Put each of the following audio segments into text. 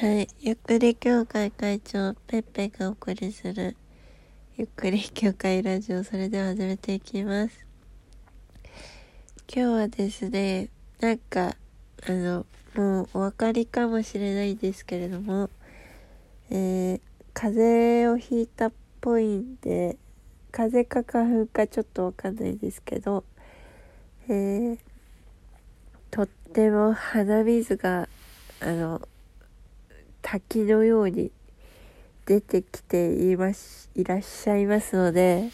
はい。ゆっくり協会会長、ペッペがお送りする、ゆっくり協会ラジオ、それでは始めていきます。今日はですね、なんか、あの、もうお分かりかもしれないですけれども、えー、風邪をひいたっぽいんで、風邪か花粉かちょっとわかんないですけど、えー、とっても鼻水が、あの、滝のように出てきていますいらっしゃいますので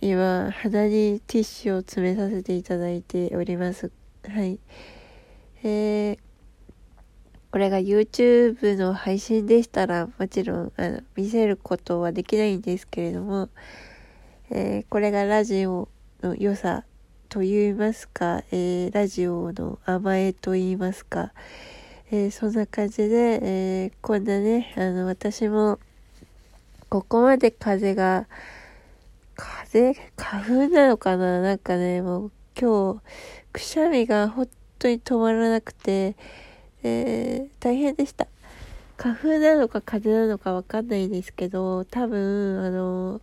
今鼻にティッシュを詰めさせていただいております。はい。えー、これが YouTube の配信でしたらもちろんあの見せることはできないんですけれども、えー、これがラジオの良さと言いますか、えー、ラジオの甘えと言いますか、えー、そんな感じで、えー、こんなね、あの、私も、ここまで風が、風、花粉なのかな？なんかね、もう今日、くしゃみが本当に止まらなくて、えー、大変でした。花粉なのか風なのかわかんないんですけど、多分、あの、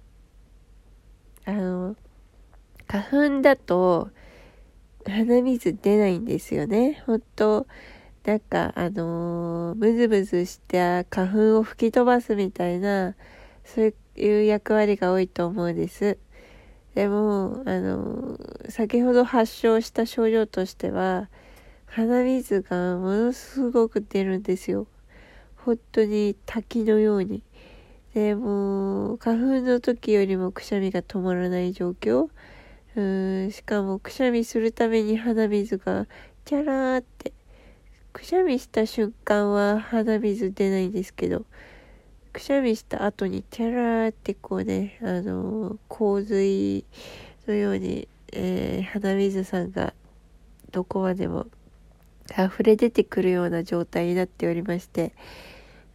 あの、花粉だと、鼻水出ないんですよね。本当なんか、あのー、ムズムズした花粉を吹き飛ばすみたいな、そういう役割が多いと思うんです。でも、あのー、先ほど発症した症状としては、鼻水がものすごく出るんですよ。本当に滝のように。で、も花粉の時よりもくしゃみが止まらない状況。うんしかもくしゃみするために鼻水がチャラーってくしゃみした瞬間は鼻水出ないんですけど、くしゃみした後にチャラーってこうね、あのー、洪水のように、えー、鼻水さんがどこまでも溢れ出てくるような状態になっておりまして、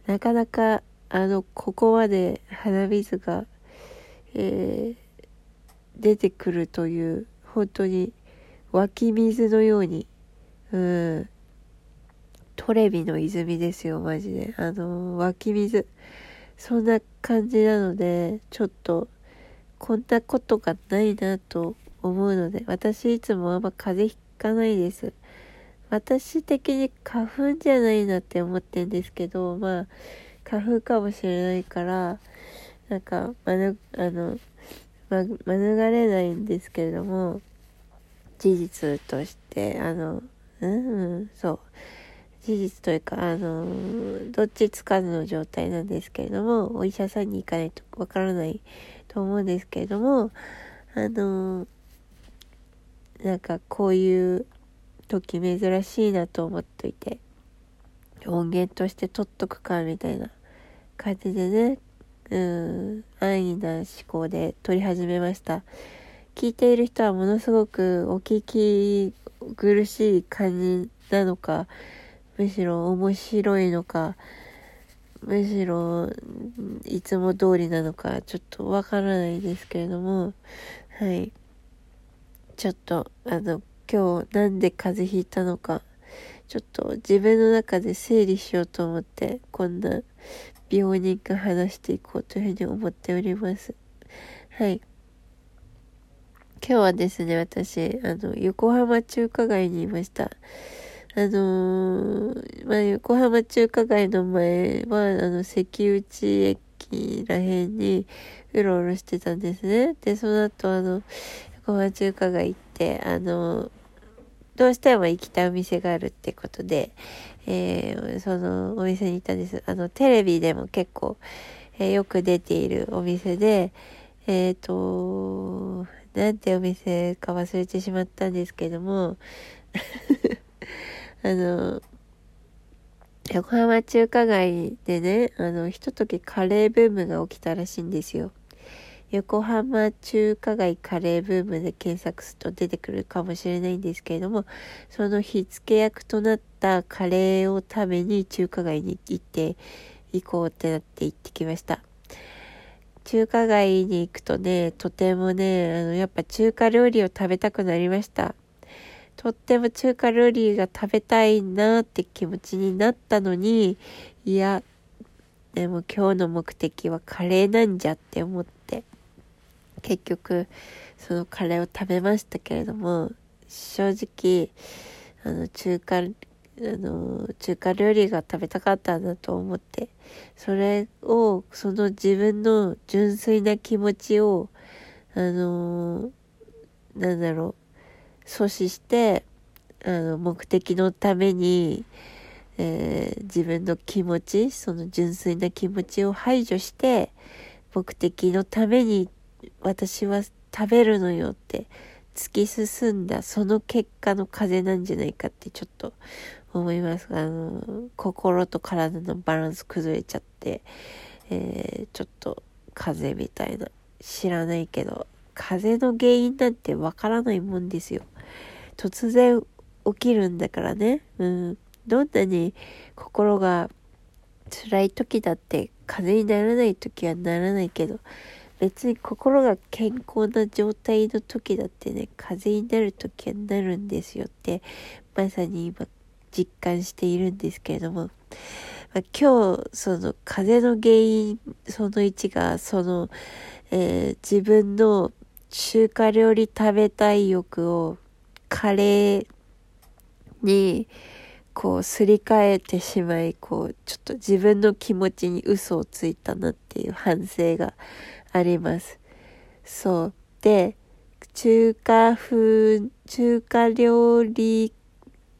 なかなか、あの、ここまで鼻水が、えー、出てくるという、本当に湧き水のように、うん、トレビの泉ですよ、マジで。あの、湧き水。そんな感じなので、ちょっと、こんなことがないなと思うので、私いつもあんま風邪ひかないです。私的に花粉じゃないなって思ってんですけど、まあ、花粉かもしれないから、なんか、まぬ、あの、ま、免れないんですけれども、事実として、あの、うん、そう。事実というか、あの、どっちつかずの状態なんですけれども、お医者さんに行かないとわからないと思うんですけれども、あの、なんかこういう時珍しいなと思っといて、音源として取っとくか、みたいな感じでね、うん、安易な思考で撮り始めました。聞いている人はものすごくお聞き苦しい感じなのか、むしろ面白いのか、むしろいつも通りなのか、ちょっとわからないですけれども、はい。ちょっと、あの、今日なんで風邪ひいたのか、ちょっと自分の中で整理しようと思って、こんな病人が話していこうというふうに思っております。はい。今日はですね、私、あの、横浜中華街にいました。あのー、まあ、横浜中華街の前は、あの、関内駅らへんにうろうろしてたんですね。で、その後、あの、横浜中華街行って、あの、どうしても行きたいお店があるってことで、えー、そのお店に行ったんです。あの、テレビでも結構、えー、よく出ているお店で、えっ、ー、と、なんてお店か忘れてしまったんですけども、あの、横浜中華街でね、あの、ひとときカレーブームが起きたらしいんですよ。横浜中華街カレーブームで検索すると出てくるかもしれないんですけれども、その火付け役となったカレーを食べに中華街に行って行こうってなって行ってきました。中華街に行くとね、とてもね、あの、やっぱ中華料理を食べたくなりました。とっても中華料理が食べたいなって気持ちになったのに、いや、でも今日の目的はカレーなんじゃって思って、結局、そのカレーを食べましたけれども、正直、あの、中華、あの、中華料理が食べたかったんだと思って、それを、その自分の純粋な気持ちを、あの、なんだろう、阻止して、あの、目的のために、えー、自分の気持ち、その純粋な気持ちを排除して、目的のために私は食べるのよって突き進んだその結果の風なんじゃないかってちょっと思いますが、あの、心と体のバランス崩れちゃって、えー、ちょっと風邪みたいな、知らないけど、風邪の原因なんてわからないもんですよ。突然起きるんだからね。うん。どんなに心が辛い時だって風邪にならない時はならないけど、別に心が健康な状態の時だってね、風邪になる時はなるんですよって、まさに今実感しているんですけれども、まあ、今日、その風邪の原因、その1が、その、えー、自分の中華料理食べたい欲をカレーに、こう、すり替えてしまい、こう、ちょっと自分の気持ちに嘘をついたなっていう反省があります。そう。で、中華風、中華料理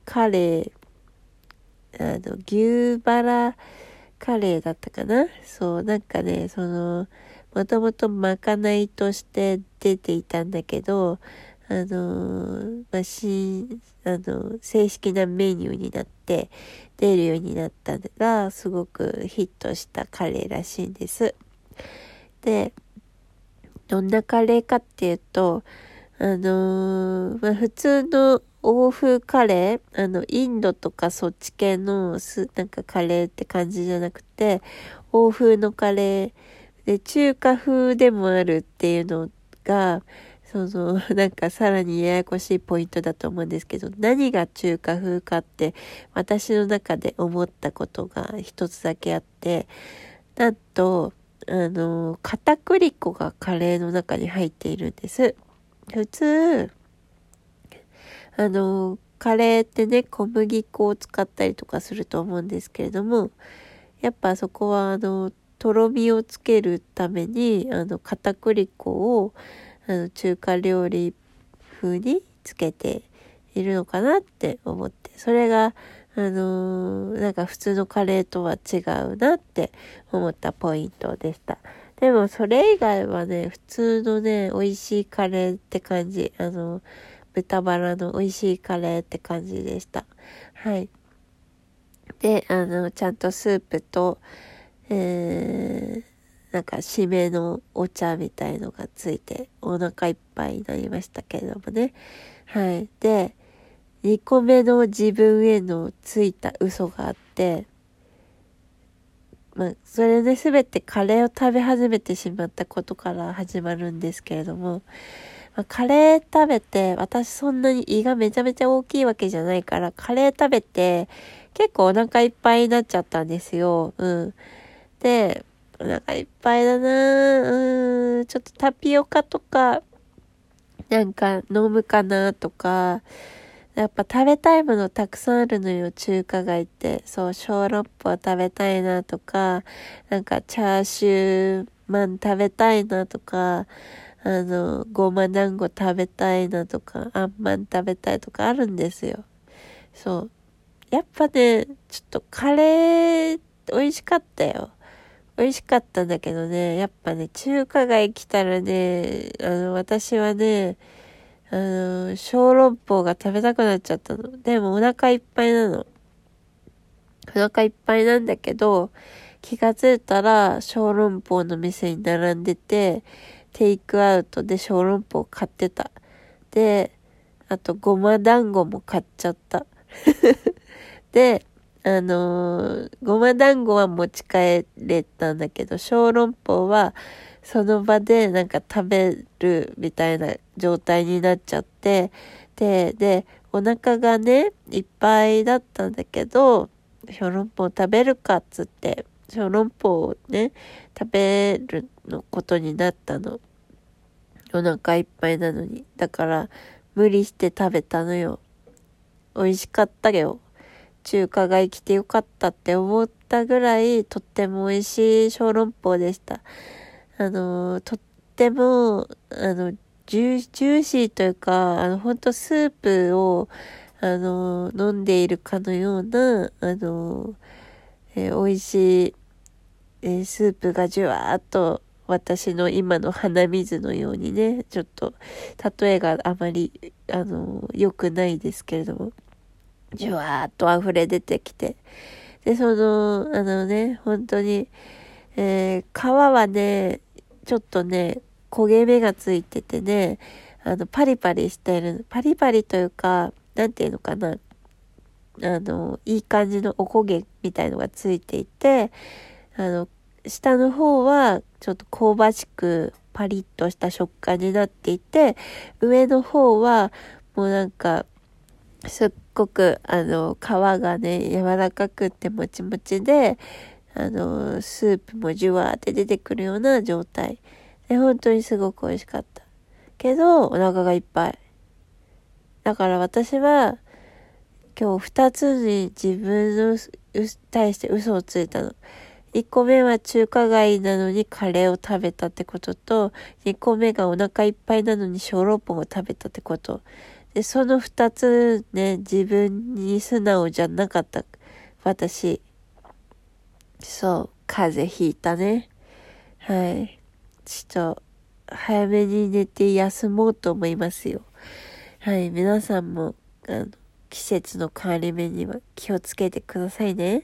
カレー、あの、牛バラカレーだったかな？そう、なんかね、その、もともとまかないとして出ていたんだけど、あのまあ、し、あの、正式なメニューになって出るようになったのが、すごくヒットしたカレーらしいんです。で、どんなカレーかっていうと、あの、まあ、普通の欧風カレー、あの、インドとかそっち系のす、なんかカレーって感じじゃなくて、欧風のカレーで、中華風でもあるっていうのが、その、なんかさらにややこしいポイントだと思うんですけど、何が中華風かって私の中で思ったことが一つだけあって、なんと、あの、片栗粉がカレーの中に入っているんです。普通、あの、カレーってね、小麦粉を使ったりとかすると思うんですけれども、やっぱそこはあの、とろみをつけるために、あの、片栗粉を、あの、中華料理風につけているのかなって思って、それが、あのー、なんか普通のカレーとは違うなって思ったポイントでした。でもそれ以外はね、普通のね、美味しいカレーって感じ。あの、豚バラの美味しいカレーって感じでした。はい。で、あの、ちゃんとスープと、えー、なんか締めのお茶みたいのがついてお腹いっぱいになりましたけれどもね。はい。で、2個目の自分へのついた嘘があって、まあ、それで全てカレーを食べ始めてしまったことから始まるんですけれども、まあ、カレー食べて、私そんなに胃がめちゃめちゃ大きいわけじゃないから、カレー食べて、結構お腹いっぱいになっちゃったんですよ。うん。で、お腹いっぱいだなうん、ちょっとタピオカとか、なんか飲むかなとか、やっぱ食べたいものたくさんあるのよ、中華街って。そう、小籠包食べたいなとか、なんかチャーシューマン食べたいなとか、あの、ごま団子食べたいなとか、あんまん食べたいとかあるんですよ。そう。やっぱね、ちょっとカレー美味しかったよ。美味しかったんだけどね、やっぱね、中華街来たらね、あの、私はね、あの、小籠包が食べたくなっちゃったの。でもお腹いっぱいなの。お腹いっぱいなんだけど、気がついたら小籠包の店に並んでて、テイクアウトで小籠包買ってた。で、あとごま団子も買っちゃった。で、あのー、ごま団子は持ち帰れたんだけど、小籠包はその場でなんか食べるみたいな状態になっちゃって、で、で、お腹がね、いっぱいだったんだけど、小籠包食べるかっつって、小籠包をね、食べるのことになったの。お腹いっぱいなのに。だから、無理して食べたのよ。美味しかったよ。中華が生きてよかったって思ったぐらい、とっても美味しい小籠包でした。あの、とっても、あの、ジュジューシーというか、あの、ほんとスープを、あの、飲んでいるかのような、あの、えー、美味しい、えー、スープがじゅわーっと私の今の鼻水のようにね、ちょっと、例えがあまり、あの、良くないですけれども、じゅわーっと溢れ出てきて、で、その、あのね、本当に、えー、皮はね、ちょっとね、焦げ目がついててね、あの、パリパリしてる、パリパリというか、なんていうのかな、あの、いい感じのおこげみたいのがついていて、あの、下の方はちょっと香ばしくパリッとした食感になっていて、上の方はもうなんか、すっごく、あの、皮がね、柔らかくってもちもちで、あの、スープもじゅわーって出てくるような状態。で、本当にすごく美味しかった。けど、お腹がいっぱい。だから私は、今日二つに自分の対して嘘をついたの。一個目は中華街なのにカレーを食べたってことと、二個目がお腹いっぱいなのに小籠包を食べたってこと。で、その二つね、自分に素直じゃなかった。私。そう、風邪ひいたね。はい。ちょっと、早めに寝て休もうと思いますよ。はい、皆さんも、あの、季節の変わり目には気をつけてくださいね。